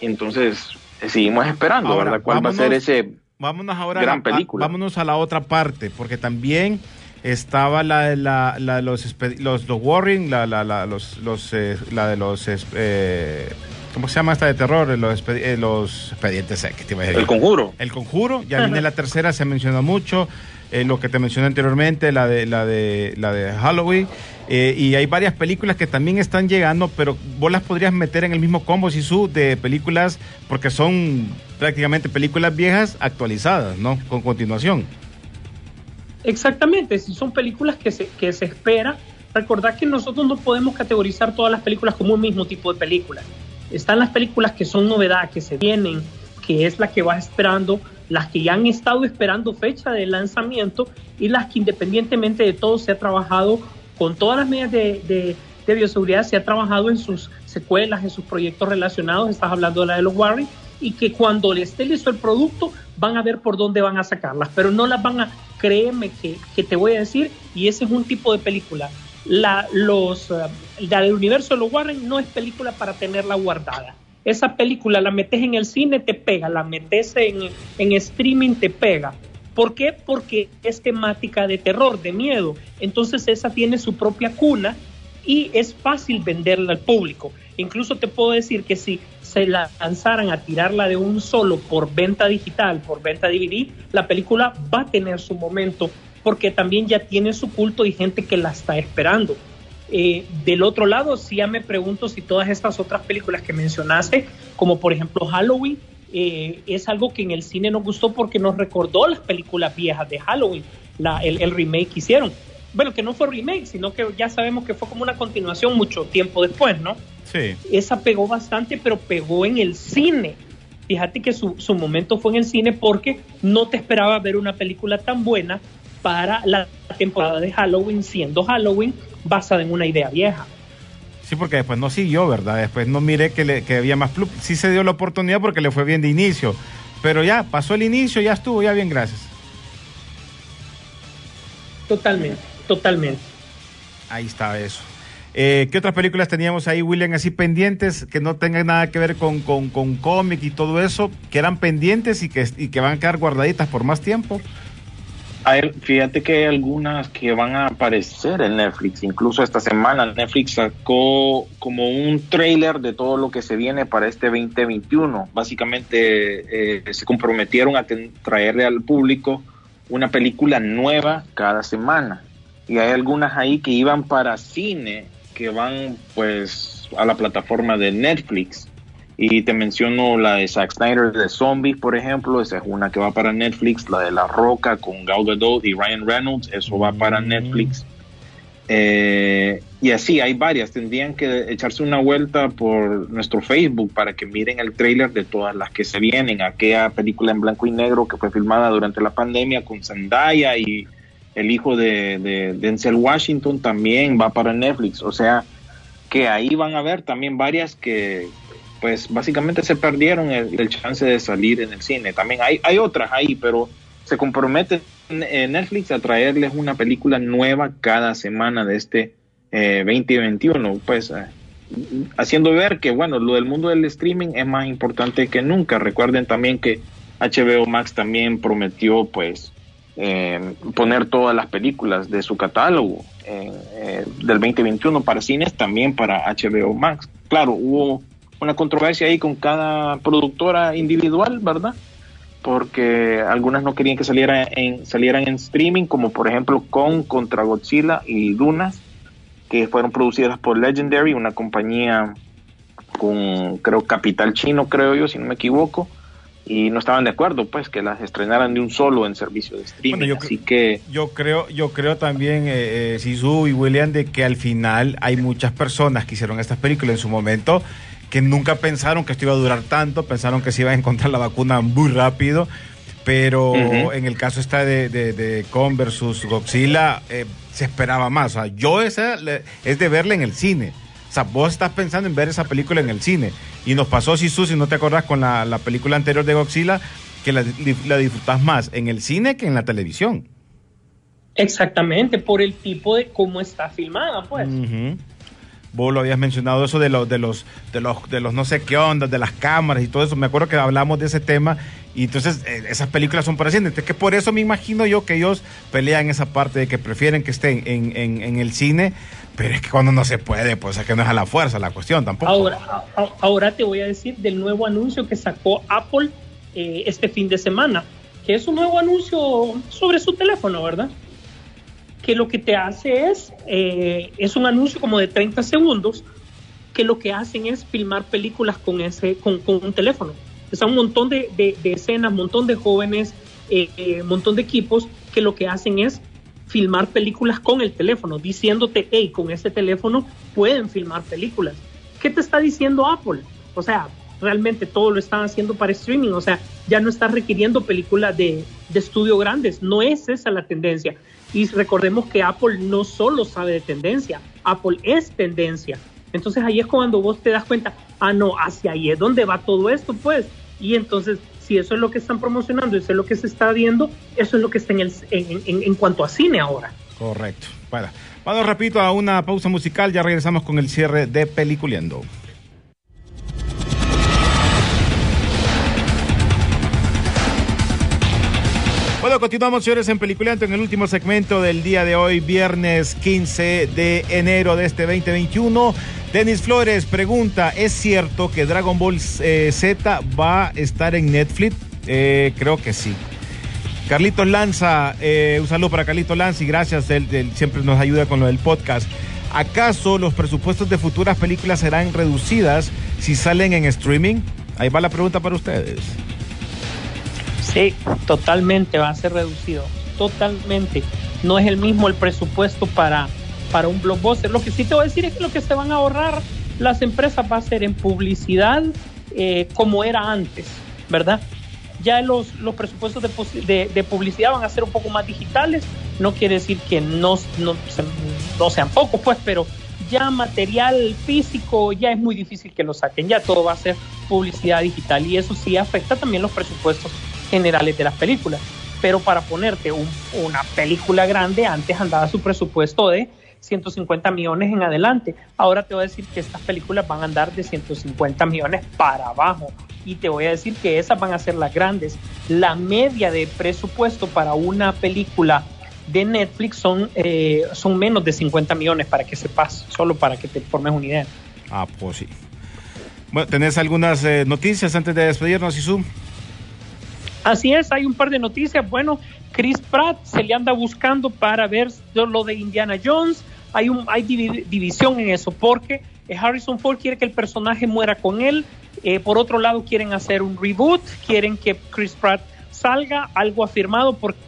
Entonces, eh, seguimos esperando, Ahora, ¿verdad? ¿Cuál va a ser ese Vámonos ahora Gran a- película. vámonos a la otra parte, porque también estaba la de la, la los, los, los Warring, la, la, la, los, los, eh, la de los, eh, ¿cómo se llama esta de terror? Los, espe- eh, los expedientes X, te iba a decir. el conjuro? El conjuro, ya viene la tercera, se menciona mucho. eh, lo que te mencioné anteriormente, la de la de la de Halloween. eh, y hay varias películas que también están llegando, pero vos las podrías meter en el mismo combo, Sisu, de películas, porque son prácticamente películas viejas actualizadas, ¿no? Con continuación. Exactamente, si son películas que se, que se espera, recordad que nosotros no podemos categorizar todas las películas como un mismo tipo de película. Están las películas que son novedad, que se vienen, que es la que vas esperando, las que ya han estado esperando fecha de lanzamiento y las que independientemente de todo se ha trabajado con todas las medidas de, de, bioseguridad, se ha trabajado en sus secuelas, en sus proyectos relacionados, estás hablando de la de los Warren, y que cuando le esté listo el producto van a ver por dónde van a sacarlas, pero no las van a, créeme que, que te voy a decir, y ese es un tipo de película. La, los, del universo de los Warren no es película para tenerla guardada. Esa película la metes en el cine, te pega, la metes en, en streaming, te pega. ¿Por qué? Porque es temática de terror, de miedo. Entonces esa tiene su propia cuna y es fácil venderla al público. Incluso te puedo decir que si se la lanzaran a tirarla de un solo por venta digital, por venta DVD, la película va a tener su momento porque también ya tiene su culto y gente que la está esperando. Eh, del otro lado, sí ya me pregunto si todas estas otras películas que mencionaste, como por ejemplo Halloween, eh, es algo que en el cine nos gustó porque nos recordó las películas viejas de Halloween, el, remake que hicieron. Bueno, que no fue remake, sino que ya sabemos que fue como una continuación mucho tiempo después, ¿no? Sí. Esa pegó bastante, pero pegó en el cine. Fíjate que su, su momento fue en el cine porque no te esperaba ver una película tan buena para la temporada de Halloween, siendo Halloween basada en una idea vieja. Sí, porque después no siguió, ¿verdad? Después no miré que, le, que había más club. Sí se dio la oportunidad porque le fue bien de inicio. Pero ya, pasó el inicio, ya estuvo, ya bien, gracias. Totalmente, totalmente. Ahí está eso. Eh, ¿Qué otras películas teníamos ahí, William, así pendientes, que no tengan nada que ver con, con, con cómic y todo eso, que eran pendientes y que, y que van a quedar guardaditas por más tiempo? Fíjate que hay algunas que van a aparecer en Netflix. Incluso esta semana Netflix sacó como un trailer de todo lo que se viene para este 2021. Básicamente eh, se comprometieron a traerle al público una película nueva cada semana. Y hay algunas ahí que iban para cine, que van pues a la plataforma de Netflix. Y te menciono la de Zack Snyder de Zombies, por ejemplo, esa es una que va para Netflix, la de La Roca con Gal Gadot y Ryan Reynolds, eso va para mm. Netflix. Eh, y así hay varias, tendrían que echarse una vuelta por nuestro Facebook para que miren el trailer de todas las que se vienen, aquella película en blanco y negro que fue filmada durante la pandemia con Zendaya y el hijo de, de Denzel Washington también va para Netflix, o sea que ahí van a ver también varias que, pues básicamente se perdieron el, chance de salir en el cine. También hay, hay otras ahí, pero se compromete Netflix a traerles una película nueva cada semana de este 2021, eh, pues eh, haciendo ver que bueno, lo del mundo del streaming es más importante que nunca. Recuerden también que HBO Max también prometió pues eh, poner todas las películas de su catálogo del 2021 para cines, también para HBO Max. Claro, hubo una controversia ahí con cada productora individual, ¿verdad? Porque algunas no querían que saliera en, salieran en streaming, como por ejemplo con contra Godzilla y Dunas, que fueron producidas por Legendary, una compañía con creo capital chino, creo yo, si no me equivoco, y no estaban de acuerdo, pues, que las estrenaran de un solo en servicio de streaming. yo, Así que yo creo, yo creo también, eh, eh, Sisu y William, de que al final hay muchas personas que hicieron estas películas en su momento que nunca pensaron que esto iba a durar tanto, pensaron que se iba a encontrar la vacuna muy rápido, pero en el caso está de, de, Con versus Godzilla, eh, se esperaba más. O sea, yo esa es de verla en el cine. O sea, vos estás pensando en ver esa película en el cine. Y nos pasó, si si no te acordás, con la, película anterior de Godzilla, que la, la disfrutas más en el cine que en la televisión. Exactamente, por el tipo de cómo está filmada, pues. Vos lo habías mencionado eso de los de los de los de los no sé qué ondas, de las cámaras y todo eso. Me acuerdo que hablamos de ese tema y entonces eh, esas películas son para Entonces que por eso me imagino yo que ellos pelean esa parte de que prefieren que estén en, en, el cine, pero es que cuando no se puede, pues es que no es a la fuerza la cuestión tampoco. Ahora, ahora te voy a decir del nuevo anuncio que sacó Apple eh, este fin de semana, que es un nuevo anuncio sobre su teléfono, ¿verdad? Que lo que te hace es, eh, es un anuncio como de 30 segundos, que lo que hacen es filmar películas con, ese, con, un teléfono. Es un montón de, de, de escenas, un montón de jóvenes, un eh, eh, montón de equipos que lo que hacen es filmar películas con el teléfono, diciéndote, hey, con ese teléfono pueden filmar películas. ¿Qué te está diciendo Apple? O sea, realmente todo lo están haciendo para streaming, o sea, ya no está requiriendo películas de, de estudio grandes, no es esa la tendencia. Y recordemos que Apple no solo sabe de tendencia, Apple es tendencia. Entonces ahí es cuando vos te das cuenta, ah, no, hacia ahí es donde va todo esto, pues. Y entonces, si eso es lo que están promocionando, eso es lo que se está viendo, eso es lo que está en, el, en, en, cuanto a cine ahora. Correcto. Bueno, vamos, repito, a una pausa musical, ya regresamos con el cierre de Peliculeando. Continuamos, señores, en Peliculeando en el último segmento del día de hoy, viernes 15 de enero de este 2021. Denis Flores pregunta, ¿es cierto que Dragon Ball eh, Z va a estar en Netflix? Eh, creo que sí. Carlitos Lanza, eh, un saludo para Carlitos Lanza y gracias, él, él, siempre nos ayuda con lo del podcast. ¿Acaso los presupuestos de futuras películas serán reducidas si salen en streaming? Ahí va la pregunta para ustedes. Sí, totalmente va a ser reducido, totalmente. No es el mismo el presupuesto para, para un blockbuster. Lo que sí te voy a decir es que lo que se van a ahorrar las empresas va a ser en publicidad eh, como era antes, ¿verdad? Ya los, los presupuestos de, de, de, publicidad van a ser un poco más digitales. No quiere decir que no, no, no sean pocos, pues, pero ya material físico ya es muy difícil que lo saquen. Ya todo va a ser publicidad digital y eso sí afecta también los presupuestos generales de las películas. Pero para ponerte un, una película grande, antes andaba su presupuesto de 150 millones en adelante. Ahora te voy a decir que estas películas van a andar de 150 millones para abajo. Y te voy a decir que esas van a ser las grandes. La media de presupuesto para una película de Netflix son, eh, son menos de 50 millones para que sepas, solo para que te formes una idea. Ah, pues sí. Bueno, ¿tenés algunas eh, noticias antes de despedirnos, Isu? Así es, hay un par de noticias. Bueno, Chris Pratt se le anda buscando para ver lo de Indiana Jones. Hay, un, hay división en eso porque eh, Harrison Ford quiere que el personaje muera con él. Eh, por otro lado, quieren hacer un reboot, quieren que Chris Pratt salga, algo afirmado porque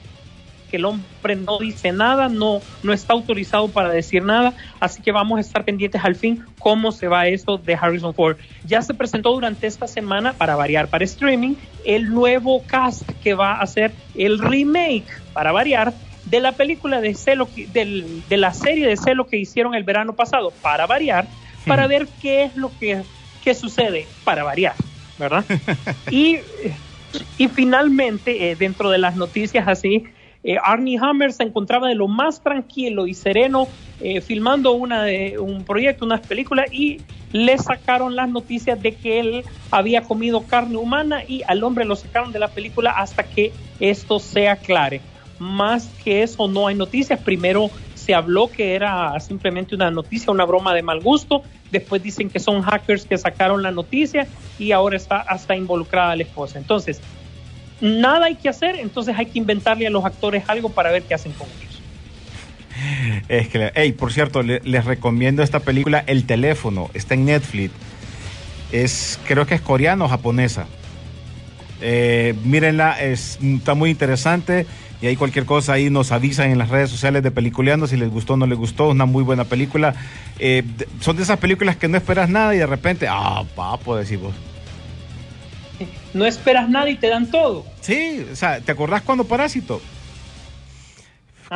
el hombre no dice nada, no, no está autorizado para decir nada, así que vamos a estar pendientes al fin cómo se va esto de Harrison Ford. Ya se presentó durante esta semana, para variar, para streaming, el nuevo cast que va a hacer el remake, para variar, de la película de Celo, del, de la serie de Celo que hicieron el verano pasado, para variar, para ver qué es lo que, que sucede, para variar, ¿verdad? y, y finalmente, eh, dentro de las noticias así, eh, Arnie Hammer se encontraba de lo más tranquilo y sereno eh, filmando una de, un proyecto, unas películas y le sacaron las noticias de que él había comido carne humana y al hombre lo sacaron de la película hasta que esto se aclare. Más que eso no hay noticias. Primero se habló que era simplemente una noticia, una broma de mal gusto. Después dicen que son hackers que sacaron la noticia y ahora está hasta involucrada la esposa. Entonces, nada hay que hacer, entonces hay que inventarle a los actores algo para ver qué hacen con ellos. Es que, hey, por cierto, le, les recomiendo esta película El teléfono, está en Netflix. Es, creo que es coreano o japonesa. Eh, mírenla, es, está muy interesante y hay cualquier cosa ahí nos avisan en las redes sociales de Peliculeando si les gustó o no les gustó, una muy buena película. Eh, son de esas películas que no esperas nada y de repente, ah, papo, decimos no esperas nada y te dan todo. Sí, o sea, ¿te acordás cuando Parásito?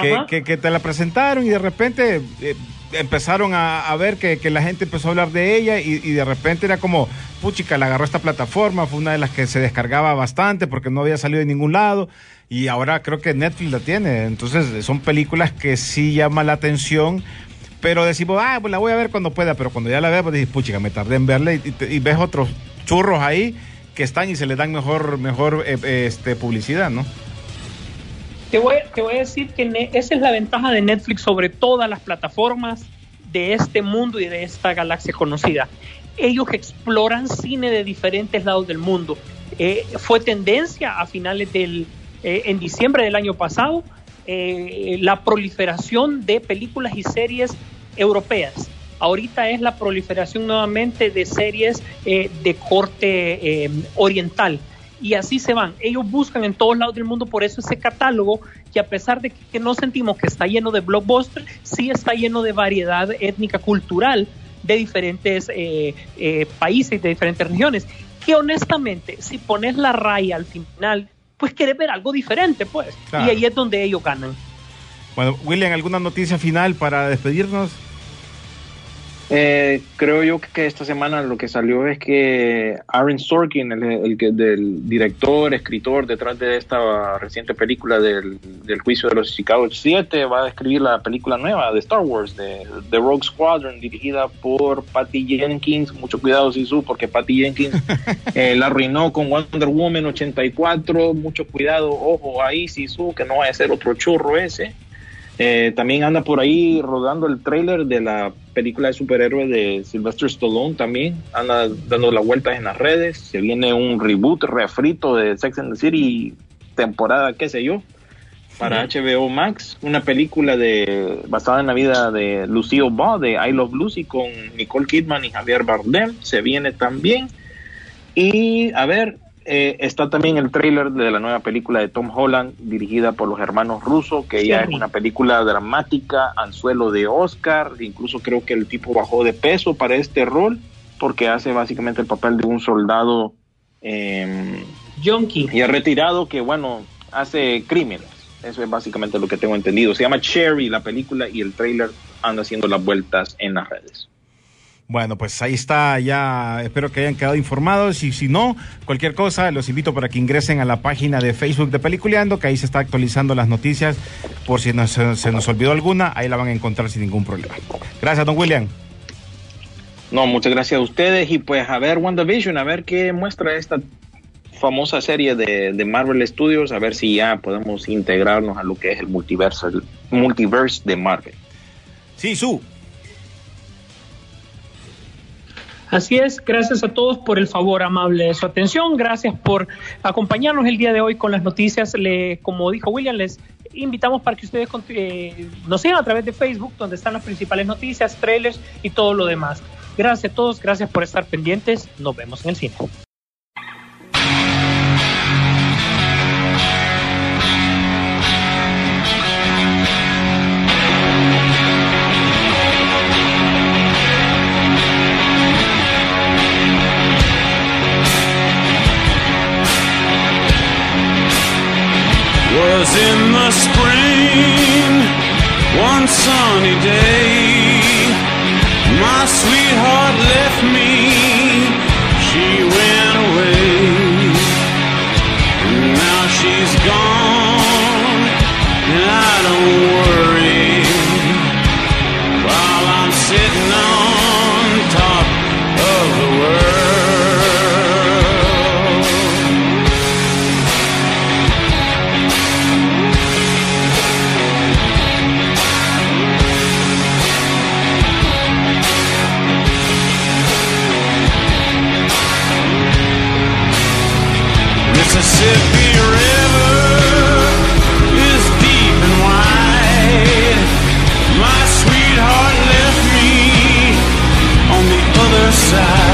Que, que, que, te la presentaron y de repente eh, empezaron a, a ver que, que, la gente empezó a hablar de ella y, y, de repente era como, puchica, la agarró esta plataforma, fue una de las que se descargaba bastante porque no había salido de ningún lado y ahora creo que Netflix la tiene. Entonces son películas que sí llaman la atención. Pero decimos, ah, pues la voy a ver cuando pueda, pero cuando ya la veo, pues dices, puchica, me tardé en verla y, y, y ves otros churros ahí que están y se les dan mejor, mejor eh, este, publicidad, ¿no? Te voy, te voy a decir que esa es la ventaja de Netflix sobre todas las plataformas de este mundo y de esta galaxia conocida. Ellos exploran cine de diferentes lados del mundo. Eh, fue tendencia a finales del, eh, en diciembre del año pasado, eh, la proliferación de películas y series europeas ahorita es la proliferación nuevamente de series eh, de corte eh, oriental. Y así se van. Ellos buscan en todos lados del mundo, por eso ese catálogo, que a pesar de que no sentimos que está lleno de blockbusters, sí está lleno de variedad étnica cultural de diferentes eh, eh, países, de diferentes regiones, que honestamente, si pones la raya al final, pues quieres ver algo diferente, pues. Claro. Y ahí es donde ellos ganan. Bueno, William, ¿alguna noticia final para despedirnos? Eh, creo yo que esta semana lo que salió es que Aaron Sorkin, el, el del director, escritor detrás de esta reciente película del, del juicio de los Chicago 7, va a escribir la película nueva de Star Wars, de, de Rogue Squadron, dirigida por Patty Jenkins. Mucho cuidado, Sisu, porque Patty Jenkins eh, la arruinó con Wonder Woman 84. Mucho cuidado, ojo ahí, Sisu, que no vaya a ser otro churro ese. Eh, también anda por ahí rodando el trailer de la película de superhéroes de Sylvester Stallone también. Anda dando las vueltas en las redes. Se viene un reboot, refrito de Sex and the City, temporada, qué sé yo, para HBO Max. Una película de basada en la vida de Lucille Ball de I Love Lucy con Nicole Kidman y Javier Bardem. Se viene también. Y a ver, eh, está también el tráiler de la nueva película de Tom Holland, dirigida por los hermanos Russo, que ya es una película dramática, anzuelo de Oscar, incluso creo que el tipo bajó de peso para este rol, porque hace básicamente el papel de un soldado eh, Junkie. ya retirado que, bueno, hace crímenes. Eso es básicamente lo que tengo entendido. Se llama Cherry la película y el tráiler anda haciendo las vueltas en las redes. Bueno, pues ahí está, ya espero que hayan quedado informados y si no, cualquier cosa, los invito para que ingresen a la página de Facebook de Peliculeando, que ahí se está actualizando las noticias, por si nos- se nos olvidó alguna, ahí la van a encontrar sin ningún problema. Gracias, don William. No, muchas gracias a ustedes y pues a ver WandaVision, a ver qué muestra esta famosa serie de, de Marvel Studios, a ver si ya podemos integrarnos a lo que es el multiverso, el multiverse de Marvel. Sí, su. Así es, gracias a todos por el favor amable de su atención, gracias por acompañarnos el día de hoy con las noticias. Le, como dijo William, les invitamos para que ustedes eh, nos sigan a través de Facebook, donde están las principales noticias, trailers y todo lo demás. Gracias a todos, gracias por estar pendientes, nos vemos en el cine. Was in the spring, one sunny day. My sweetheart left me, side.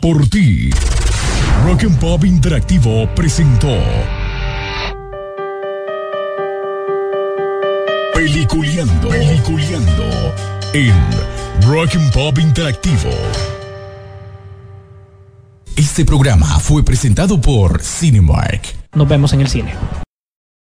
Por ti. Rock and Pop Interactivo presentó Peliculeando, Peliculeando en Rock and Pop Interactivo. Este programa fue presentado por Cinemark. Nos vemos en el cine.